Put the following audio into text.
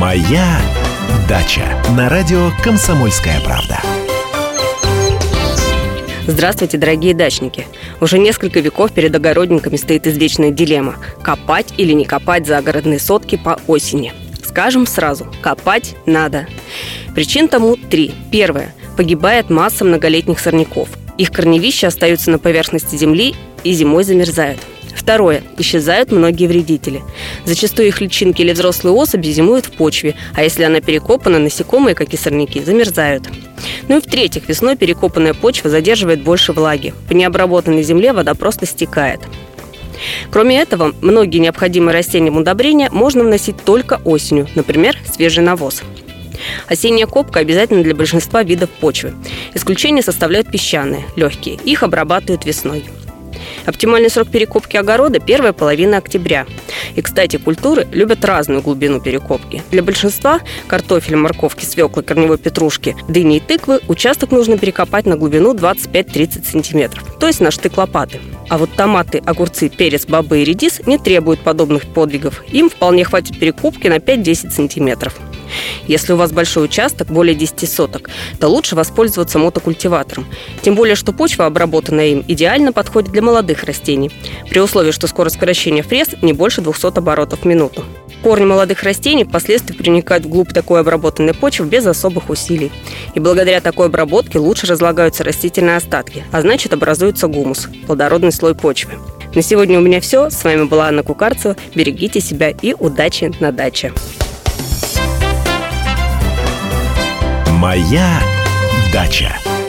Моя дача на радио Комсомольская правда. Здравствуйте, дорогие дачники! Уже несколько веков перед огородниками стоит извечная дилемма – копать или не копать загородные сотки по осени. Скажем сразу – копать надо. Причин тому три. Первое – погибает масса многолетних сорняков. Их корневища остаются на поверхности земли и зимой замерзают. Второе. Исчезают многие вредители. Зачастую их личинки или взрослые особи зимуют в почве, а если она перекопана, насекомые, как и сорняки, замерзают. Ну и в-третьих, весной перекопанная почва задерживает больше влаги. По необработанной земле вода просто стекает. Кроме этого, многие необходимые растениям удобрения можно вносить только осенью, например, свежий навоз. Осенняя копка обязательно для большинства видов почвы. Исключение составляют песчаные, легкие. Их обрабатывают весной. Оптимальный срок перекопки огорода – первая половина октября. И, кстати, культуры любят разную глубину перекопки. Для большинства – картофеля, морковки, свеклы, корневой петрушки, дыни и тыквы – участок нужно перекопать на глубину 25-30 см, то есть на штык лопаты. А вот томаты, огурцы, перец, бобы и редис не требуют подобных подвигов. Им вполне хватит перекопки на 5-10 сантиметров. Если у вас большой участок, более 10 соток, то лучше воспользоваться мотокультиватором. Тем более, что почва, обработанная им, идеально подходит для молодых растений, при условии, что скорость вращения фрез не больше 200 оборотов в минуту. Корни молодых растений впоследствии проникают вглубь такой обработанной почвы без особых усилий. И благодаря такой обработке лучше разлагаются растительные остатки, а значит образуется гумус – плодородный слой почвы. На сегодня у меня все. С вами была Анна Кукарцева. Берегите себя и удачи на даче. Моя дача.